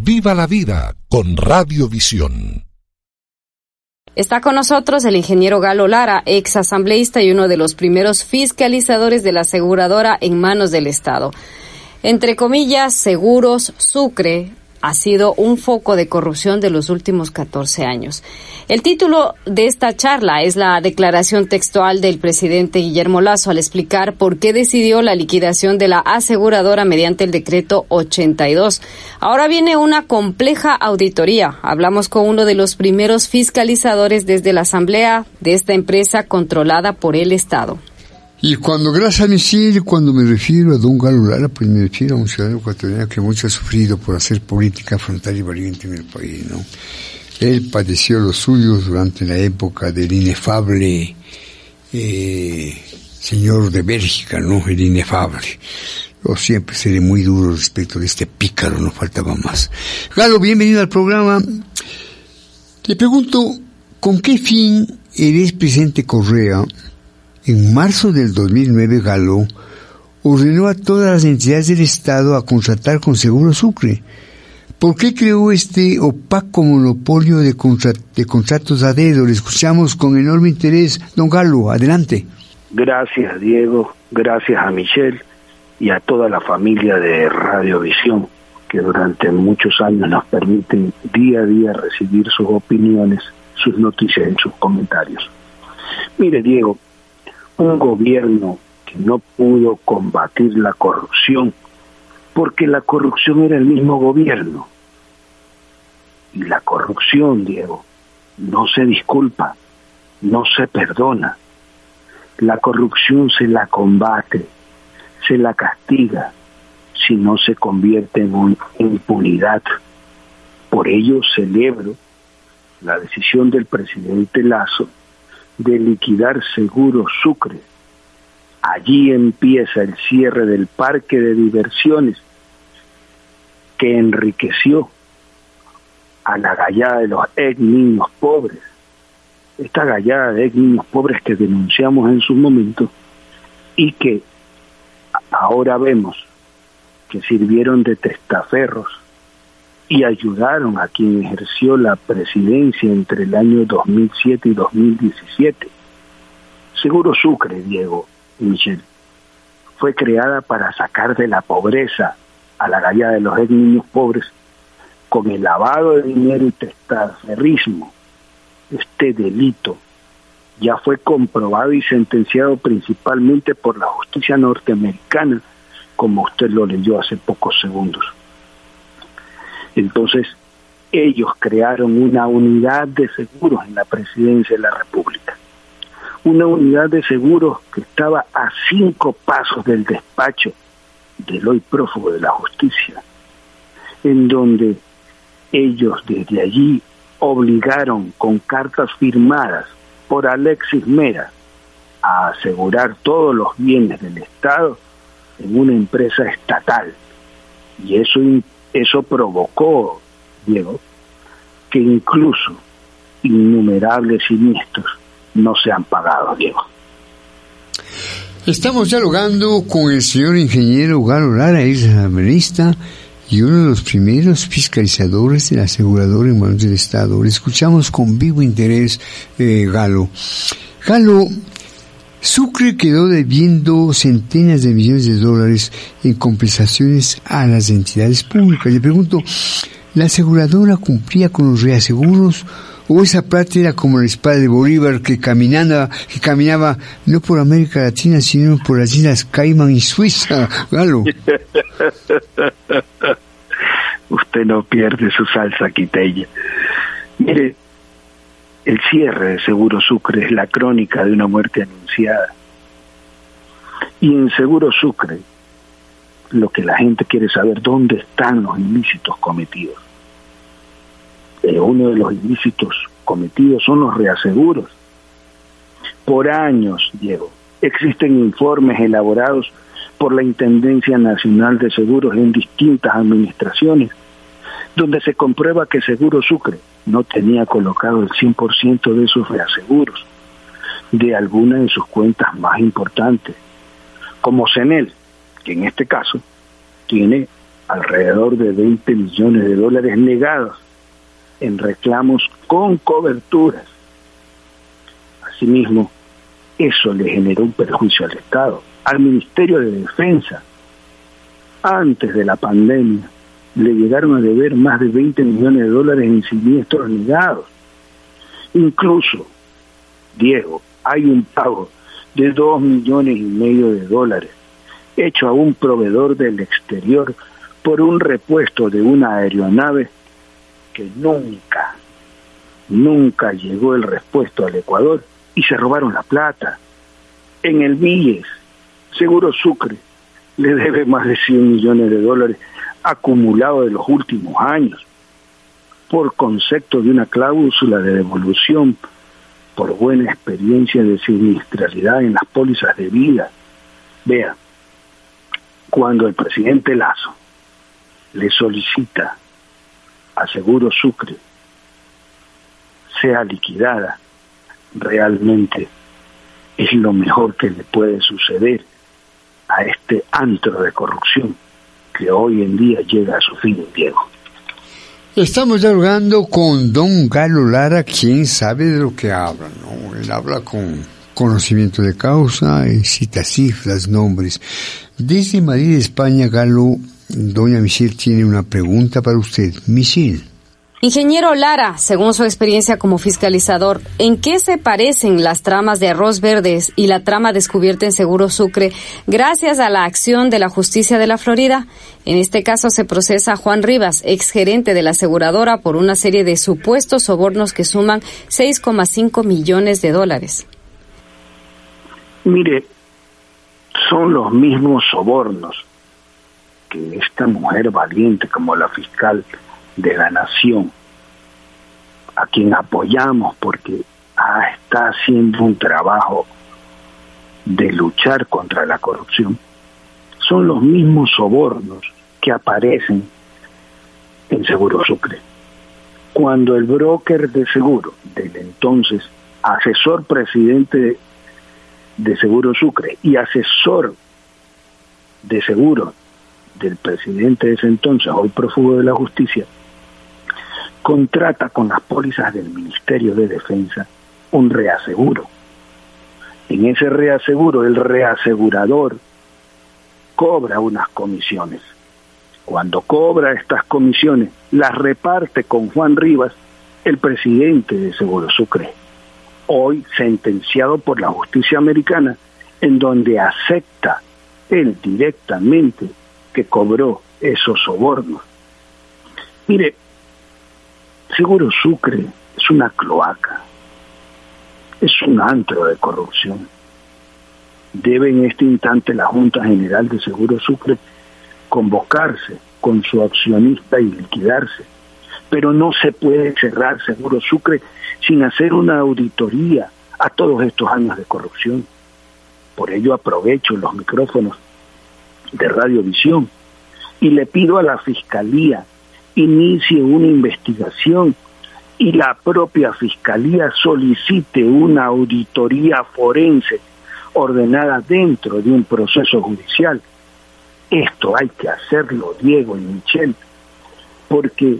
Viva la vida con Radiovisión. Está con nosotros el ingeniero Galo Lara, ex asambleísta y uno de los primeros fiscalizadores de la aseguradora en manos del Estado. Entre comillas, Seguros Sucre ha sido un foco de corrupción de los últimos 14 años. El título de esta charla es la declaración textual del presidente Guillermo Lazo al explicar por qué decidió la liquidación de la aseguradora mediante el decreto 82. Ahora viene una compleja auditoría. Hablamos con uno de los primeros fiscalizadores desde la asamblea de esta empresa controlada por el Estado. Y cuando, gracias a Michelle, cuando me refiero a don Galo Lara, pues me refiero a un ciudadano ecuatoriano que mucho ha sufrido por hacer política frontal y valiente en el país, ¿no? Él padeció los suyos durante la época del inefable eh, señor de Bélgica, ¿no? El inefable. Yo siempre seré muy duro respecto de este pícaro, no faltaba más. Galo, bienvenido al programa. Le pregunto, ¿con qué fin el presidente Correa en marzo del 2009, Galo ordenó a todas las entidades del Estado a contratar con Seguro Sucre. ¿Por qué creó este opaco monopolio de, de contratos a dedo? Le escuchamos con enorme interés. Don Galo, adelante. Gracias, Diego. Gracias a Michelle y a toda la familia de Radiovisión, que durante muchos años nos permiten día a día recibir sus opiniones, sus noticias y sus comentarios. Mire, Diego, un gobierno que no pudo combatir la corrupción, porque la corrupción era el mismo gobierno. Y la corrupción, Diego, no se disculpa, no se perdona. La corrupción se la combate, se la castiga, si no se convierte en impunidad. Por ello celebro la decisión del presidente Lazo de liquidar Seguro Sucre. Allí empieza el cierre del parque de diversiones que enriqueció a la gallada de los ex niños pobres. Esta gallada de ex niños pobres que denunciamos en su momento y que ahora vemos que sirvieron de testaferros y ayudaron a quien ejerció la presidencia entre el año 2007 y 2017. Seguro Sucre, Diego y Michelle, fue creada para sacar de la pobreza a la galla de los niños pobres con el lavado de dinero y testaferrismo. Este delito ya fue comprobado y sentenciado principalmente por la justicia norteamericana, como usted lo leyó hace pocos segundos. Entonces, ellos crearon una unidad de seguros en la presidencia de la República. Una unidad de seguros que estaba a cinco pasos del despacho del hoy prófugo de la justicia, en donde ellos desde allí obligaron con cartas firmadas por Alexis Mera a asegurar todos los bienes del Estado en una empresa estatal. Y eso eso provocó, Diego, que incluso innumerables siniestros no se han pagado, Diego. Estamos dialogando con el señor ingeniero Galo Lara, ex administra y uno de los primeros fiscalizadores de la aseguradora en manos del Estado. Le escuchamos con vivo interés, eh, Galo. Galo, Sucre quedó debiendo centenas de millones de dólares en compensaciones a las entidades públicas. Le pregunto, ¿la aseguradora cumplía con los reaseguros o esa plata era como la espada de Bolívar que caminaba, que caminaba no por América Latina sino por las islas Caimán y Suiza, Galo? Usted no pierde su salsa quitella. Mire, el cierre de Seguro Sucre es la crónica de una muerte anunciada. Y en Seguro Sucre, lo que la gente quiere saber, ¿dónde están los ilícitos cometidos? Eh, uno de los ilícitos cometidos son los reaseguros. Por años, Diego, existen informes elaborados por la Intendencia Nacional de Seguros en distintas administraciones, donde se comprueba que Seguro Sucre no tenía colocado el 100% de sus reaseguros de alguna de sus cuentas más importantes, como CENEL, que en este caso tiene alrededor de 20 millones de dólares negados en reclamos con coberturas. Asimismo, eso le generó un perjuicio al Estado, al Ministerio de Defensa. Antes de la pandemia, le llegaron a deber más de 20 millones de dólares en siniestros negados. Incluso, Diego, hay un pago de 2 millones y medio de dólares hecho a un proveedor del exterior por un repuesto de una aeronave que nunca, nunca llegó el repuesto al Ecuador y se robaron la plata. En el Villes, Seguro Sucre le debe más de 100 millones de dólares acumulados de los últimos años por concepto de una cláusula de devolución por buena experiencia de siniestralidad en las pólizas de vida. Vea, cuando el presidente Lazo le solicita a Seguro Sucre sea liquidada, realmente es lo mejor que le puede suceder a este antro de corrupción que hoy en día llega a su fin, Diego. Estamos dialogando con don Galo Lara, quien sabe de lo que habla, ¿no? Él habla con conocimiento de causa, y cita cifras, nombres. Desde Madrid, España, Galo, doña Michelle tiene una pregunta para usted. Michelle. Ingeniero Lara, según su experiencia como fiscalizador, ¿en qué se parecen las tramas de Arroz Verdes y la trama descubierta en Seguro Sucre gracias a la acción de la justicia de la Florida? En este caso se procesa a Juan Rivas, exgerente de la aseguradora, por una serie de supuestos sobornos que suman 6,5 millones de dólares. Mire, son los mismos sobornos que esta mujer valiente como la fiscal de la nación, a quien apoyamos porque está haciendo un trabajo de luchar contra la corrupción, son los mismos sobornos que aparecen en Seguro Sucre. Cuando el broker de seguro del entonces asesor presidente de Seguro Sucre y asesor de seguro del presidente de ese entonces, hoy prófugo de la justicia, contrata con las pólizas del Ministerio de Defensa un reaseguro. En ese reaseguro, el reasegurador cobra unas comisiones. Cuando cobra estas comisiones, las reparte con Juan Rivas, el presidente de Seguro Sucre, hoy sentenciado por la justicia americana, en donde acepta él directamente que cobró esos sobornos. Mire, Seguro Sucre es una cloaca, es un antro de corrupción. Debe en este instante la Junta General de Seguro Sucre convocarse con su accionista y liquidarse. Pero no se puede cerrar Seguro Sucre sin hacer una auditoría a todos estos años de corrupción. Por ello aprovecho los micrófonos de Radiovisión y le pido a la Fiscalía inicie una investigación y la propia Fiscalía solicite una auditoría forense ordenada dentro de un proceso judicial. Esto hay que hacerlo, Diego y Michelle, porque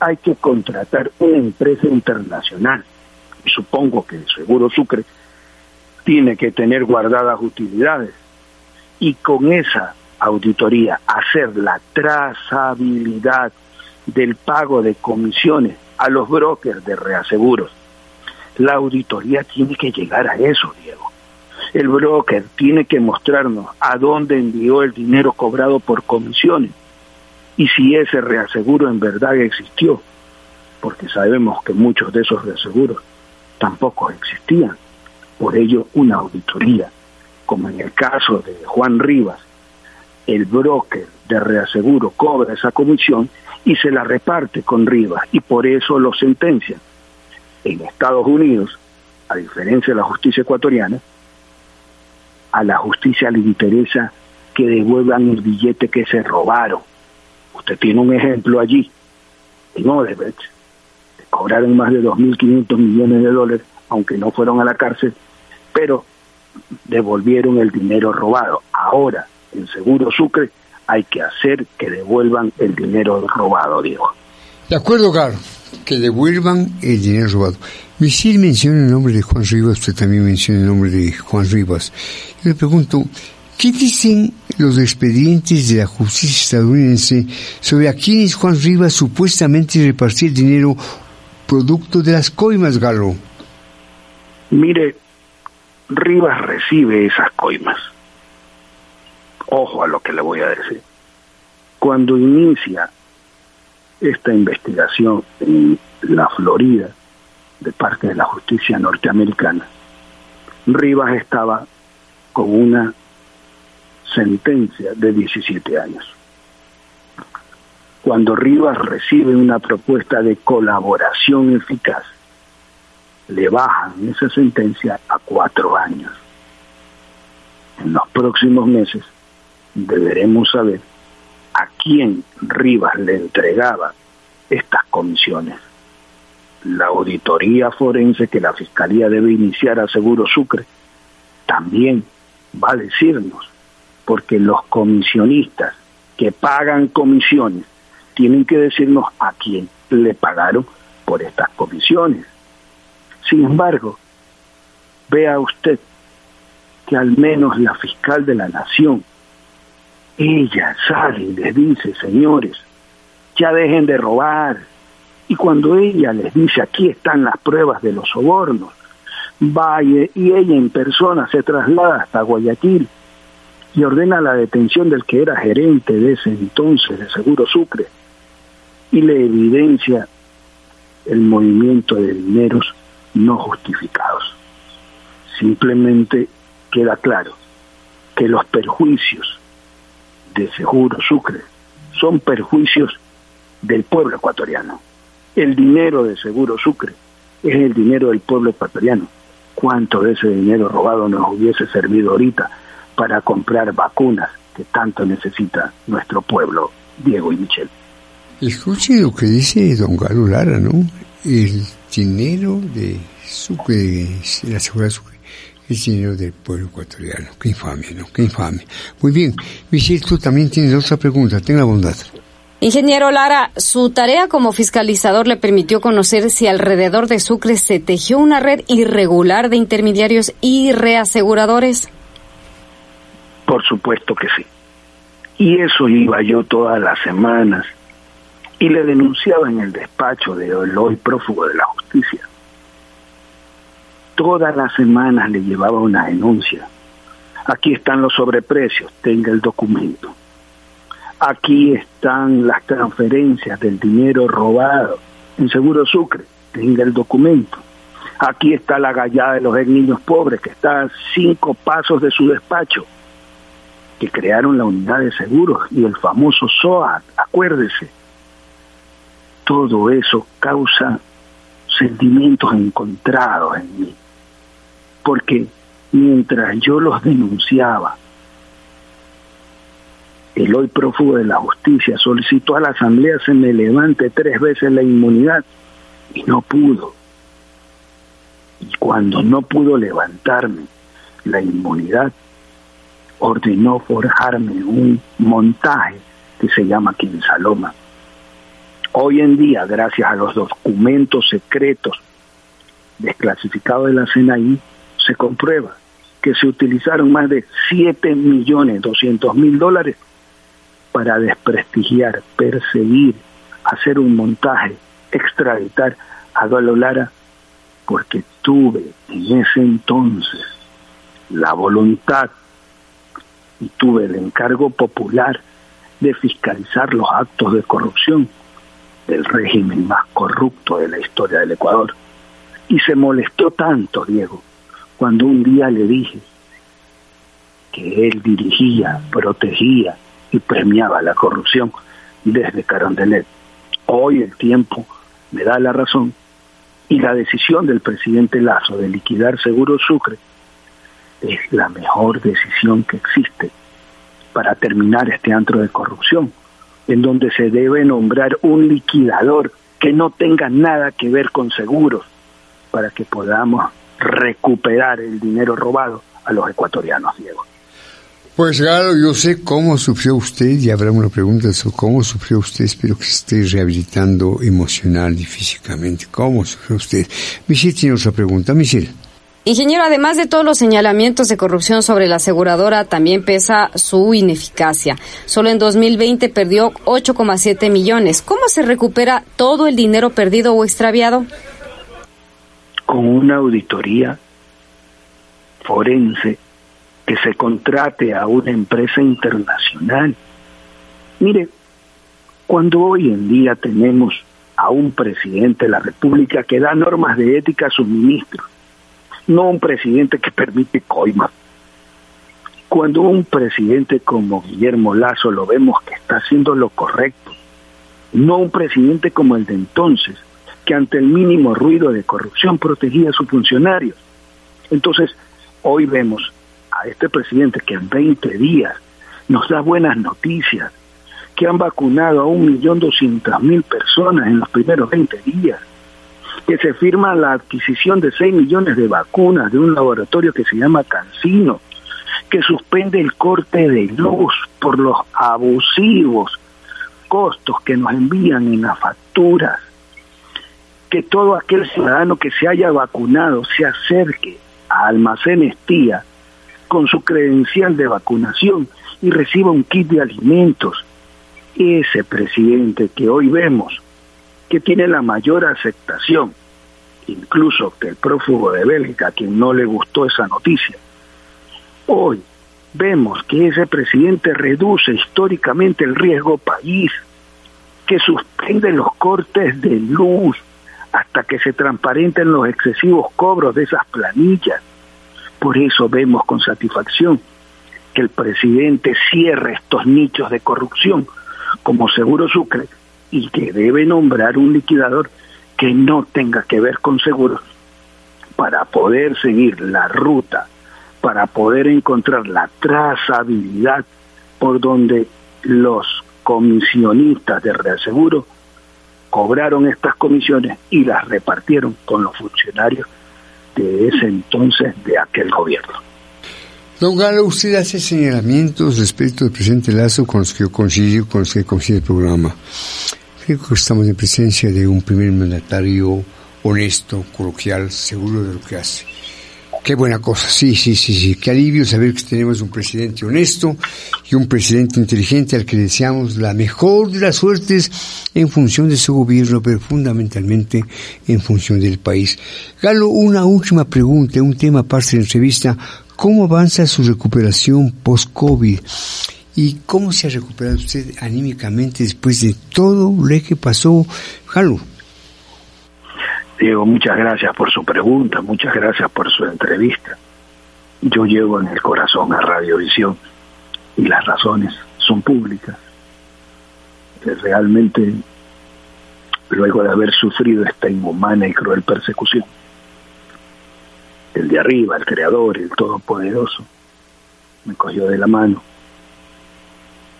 hay que contratar una empresa internacional. Supongo que el Seguro Sucre tiene que tener guardadas utilidades. Y con esa auditoría hacer la trazabilidad del pago de comisiones a los brokers de reaseguros. La auditoría tiene que llegar a eso, Diego. El broker tiene que mostrarnos a dónde envió el dinero cobrado por comisiones y si ese reaseguro en verdad existió, porque sabemos que muchos de esos reaseguros tampoco existían. Por ello, una auditoría, como en el caso de Juan Rivas, el broker de reaseguro cobra esa comisión y se la reparte con Rivas y por eso lo sentencian. En Estados Unidos, a diferencia de la justicia ecuatoriana, a la justicia le interesa que devuelvan el billete que se robaron. Usted tiene un ejemplo allí, en Odebrecht, cobraron más de 2.500 millones de dólares, aunque no fueron a la cárcel, pero devolvieron el dinero robado. Ahora, en Seguro Sucre, hay que hacer que devuelvan el dinero robado, Diego. De acuerdo, Carlos, que devuelvan el dinero robado. Misil menciona el nombre de Juan Rivas, usted también menciona el nombre de Juan Rivas. Yo le pregunto, ¿qué dicen los expedientes de la justicia estadounidense sobre a quienes Juan Rivas supuestamente repartía el dinero producto de las coimas, Galo? Mire, Rivas recibe esas coimas. Ojo a lo que le voy a decir. Cuando inicia esta investigación en la Florida de parte de la justicia norteamericana, Rivas estaba con una sentencia de 17 años. Cuando Rivas recibe una propuesta de colaboración eficaz, le bajan esa sentencia a cuatro años. En los próximos meses deberemos saber a quién Rivas le entregaba estas comisiones. La auditoría forense que la Fiscalía debe iniciar a Seguro Sucre también va a decirnos, porque los comisionistas que pagan comisiones tienen que decirnos a quién le pagaron por estas comisiones. Sin embargo, vea usted que al menos la fiscal de la nación, ella sale y les dice, señores, ya dejen de robar. Y cuando ella les dice, aquí están las pruebas de los sobornos, vaya y ella en persona se traslada hasta Guayaquil y ordena la detención del que era gerente de ese entonces de Seguro Sucre y le evidencia el movimiento de dineros no justificados. Simplemente queda claro que los perjuicios de Seguro Sucre son perjuicios del pueblo ecuatoriano. El dinero de Seguro Sucre es el dinero del pueblo ecuatoriano. ¿Cuánto de ese dinero robado nos hubiese servido ahorita para comprar vacunas que tanto necesita nuestro pueblo, Diego y Michel? Escuche lo que dice don Galo Lara, ¿no? El dinero de Sucre, la seguridad Sucre, es dinero del pueblo ecuatoriano. Qué infamia, ¿no? Qué infamia. Muy bien. Michelle, tú también tienes otra pregunta. Tenga bondad. Ingeniero Lara, su tarea como fiscalizador le permitió conocer si alrededor de Sucre se tejió una red irregular de intermediarios y reaseguradores. Por supuesto que sí. Y eso iba yo todas las semanas y le denunciaba en el despacho de hoy prófugo de la justicia. Todas las semanas le llevaba una denuncia. Aquí están los sobreprecios, tenga el documento. Aquí están las transferencias del dinero robado en Seguro Sucre, tenga el documento. Aquí está la gallada de los niños pobres, que está a cinco pasos de su despacho, que crearon la unidad de seguros y el famoso SOA, acuérdese todo eso causa sentimientos encontrados en mí. Porque mientras yo los denunciaba, el hoy prófugo de la justicia solicitó a la Asamblea se me levante tres veces la inmunidad y no pudo. Y cuando no pudo levantarme la inmunidad, ordenó forjarme un montaje que se llama Quinsaloma Hoy en día, gracias a los documentos secretos desclasificados de la CNI, se comprueba que se utilizaron más de 7 millones 200 mil dólares para desprestigiar, perseguir, hacer un montaje, extraditar a Dualo Lara, porque tuve en ese entonces la voluntad y tuve el encargo popular de fiscalizar los actos de corrupción del régimen más corrupto de la historia del Ecuador. Y se molestó tanto, Diego, cuando un día le dije que él dirigía, protegía y premiaba la corrupción desde Carondelet. Hoy el tiempo me da la razón y la decisión del presidente Lazo de liquidar Seguro Sucre es la mejor decisión que existe para terminar este antro de corrupción en donde se debe nombrar un liquidador que no tenga nada que ver con seguros para que podamos recuperar el dinero robado a los ecuatorianos, Diego. Pues claro, yo sé cómo sufrió usted y habrá una pregunta sobre cómo sufrió usted. Espero que se esté rehabilitando emocional y físicamente. ¿Cómo sufrió usted? Michelle tiene otra pregunta. Michelle. Ingeniero, además de todos los señalamientos de corrupción sobre la aseguradora, también pesa su ineficacia. Solo en 2020 perdió 8,7 millones. ¿Cómo se recupera todo el dinero perdido o extraviado? Con una auditoría forense que se contrate a una empresa internacional. Mire, cuando hoy en día tenemos a un presidente de la República que da normas de ética a sus ministros, no un presidente que permite coimas, cuando un presidente como Guillermo Lazo lo vemos que está haciendo lo correcto, no un presidente como el de entonces, que ante el mínimo ruido de corrupción protegía a sus funcionarios. Entonces, hoy vemos a este presidente que en 20 días nos da buenas noticias, que han vacunado a un millón doscientas mil personas en los primeros 20 días, que se firma la adquisición de 6 millones de vacunas de un laboratorio que se llama Cancino, que suspende el corte de luz por los abusivos costos que nos envían en las facturas, que todo aquel ciudadano que se haya vacunado se acerque a almacenes tía con su credencial de vacunación y reciba un kit de alimentos. Ese presidente que hoy vemos, que tiene la mayor aceptación, incluso que el prófugo de Bélgica, a quien no le gustó esa noticia, hoy vemos que ese presidente reduce históricamente el riesgo país, que suspende los cortes de luz hasta que se transparenten los excesivos cobros de esas planillas, por eso vemos con satisfacción que el presidente cierre estos nichos de corrupción como Seguro Sucre y que debe nombrar un liquidador que no tenga que ver con seguros para poder seguir la ruta, para poder encontrar la trazabilidad por donde los comisionistas de reaseguro cobraron estas comisiones y las repartieron con los funcionarios de ese entonces de aquel gobierno. Don Galo, usted hace señalamientos respecto del presidente Lazo con los que yo coincido, con los que coincide el programa. Creo que estamos en presencia de un primer mandatario honesto, coloquial, seguro de lo que hace. Qué buena cosa, sí, sí, sí, sí. Qué alivio saber que tenemos un presidente honesto y un presidente inteligente al que deseamos la mejor de las suertes en función de su gobierno, pero fundamentalmente en función del país. Galo, una última pregunta, un tema aparte de la entrevista. ¿Cómo avanza su recuperación post-COVID? ¿Y cómo se ha recuperado usted anímicamente después de todo lo que pasó? Galo. Diego, muchas gracias por su pregunta, muchas gracias por su entrevista. Yo llevo en el corazón a Radiovisión y las razones son públicas. Realmente, luego de haber sufrido esta inhumana y cruel persecución, el de arriba, el creador, el todopoderoso, me cogió de la mano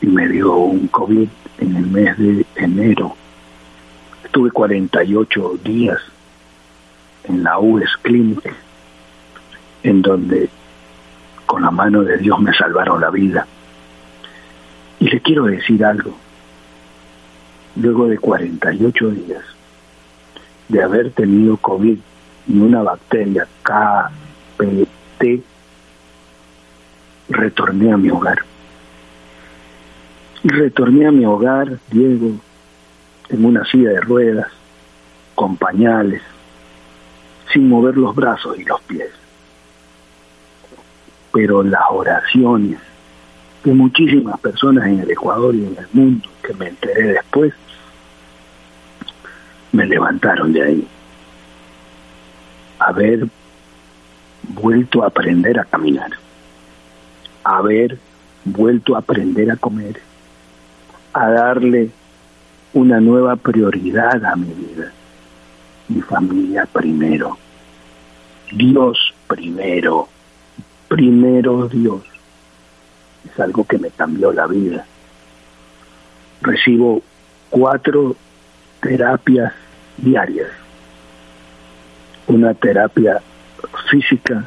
y me dio un COVID en el mes de enero. Estuve 48 días en la US Clinic, en donde con la mano de Dios me salvaron la vida. Y le quiero decir algo. Luego de 48 días de haber tenido COVID y una bacteria KPT, retorné a mi hogar. Y retorné a mi hogar, Diego, en una silla de ruedas, con pañales, sin mover los brazos y los pies. Pero las oraciones de muchísimas personas en el Ecuador y en el mundo, que me enteré después, me levantaron de ahí. Haber vuelto a aprender a caminar, haber vuelto a aprender a comer, a darle una nueva prioridad a mi vida mi familia primero, Dios primero, primero Dios. Es algo que me cambió la vida. Recibo cuatro terapias diarias. Una terapia física,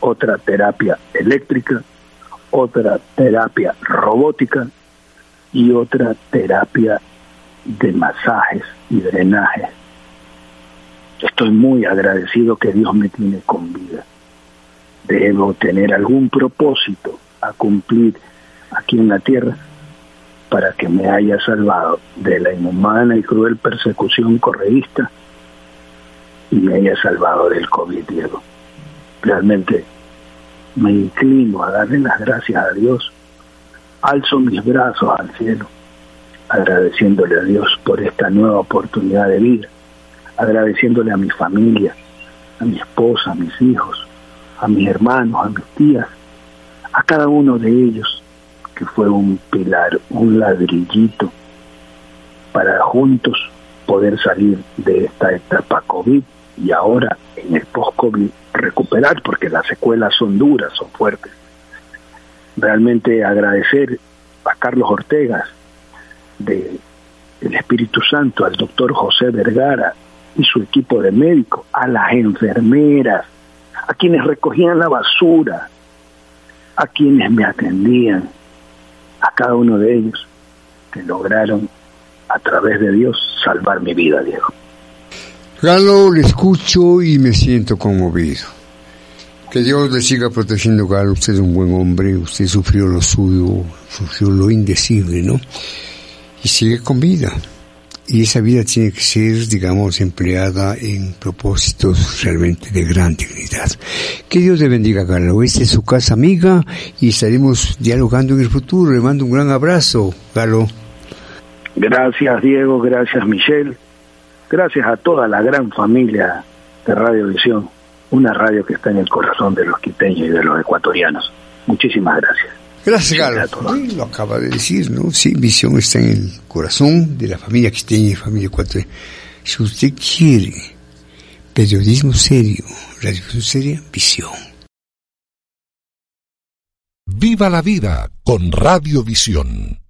otra terapia eléctrica, otra terapia robótica y otra terapia de masajes y drenajes. Estoy muy agradecido que Dios me tiene con vida. Debo tener algún propósito a cumplir aquí en la tierra para que me haya salvado de la inhumana y cruel persecución correísta y me haya salvado del COVID, Diego. Realmente me inclino a darle las gracias a Dios, alzo mis brazos al cielo, agradeciéndole a Dios por esta nueva oportunidad de vida, agradeciéndole a mi familia, a mi esposa, a mis hijos, a mis hermanos, a mis tías, a cada uno de ellos que fue un pilar, un ladrillito para juntos poder salir de esta etapa COVID y ahora en el post-COVID recuperar, porque las secuelas son duras, son fuertes. Realmente agradecer a Carlos Ortega de Espíritu Santo, al doctor José Vergara y su equipo de médicos, a las enfermeras, a quienes recogían la basura, a quienes me atendían, a cada uno de ellos que lograron a través de Dios salvar mi vida, Diego. Galo, le escucho y me siento conmovido. Que Dios le siga protegiendo, Galo. Usted es un buen hombre, usted sufrió lo suyo, sufrió lo indecible, ¿no? Y sigue con vida. Y esa vida tiene que ser, digamos, empleada en propósitos realmente de gran dignidad. Que Dios le bendiga, Galo. Esta es su casa amiga y estaremos dialogando en el futuro. Le mando un gran abrazo, Galo. Gracias, Diego. Gracias, Michelle. Gracias a toda la gran familia de Radiovisión, una radio que está en el corazón de los quiteños y de los ecuatorianos. Muchísimas gracias. Gracias, Galo. lo acaba de decir, ¿no? Sí, visión está en el corazón de la familia quiteña y familia ecuatoriana. Si usted quiere periodismo serio, radiovisión seria, visión. Viva la vida con Radiovisión.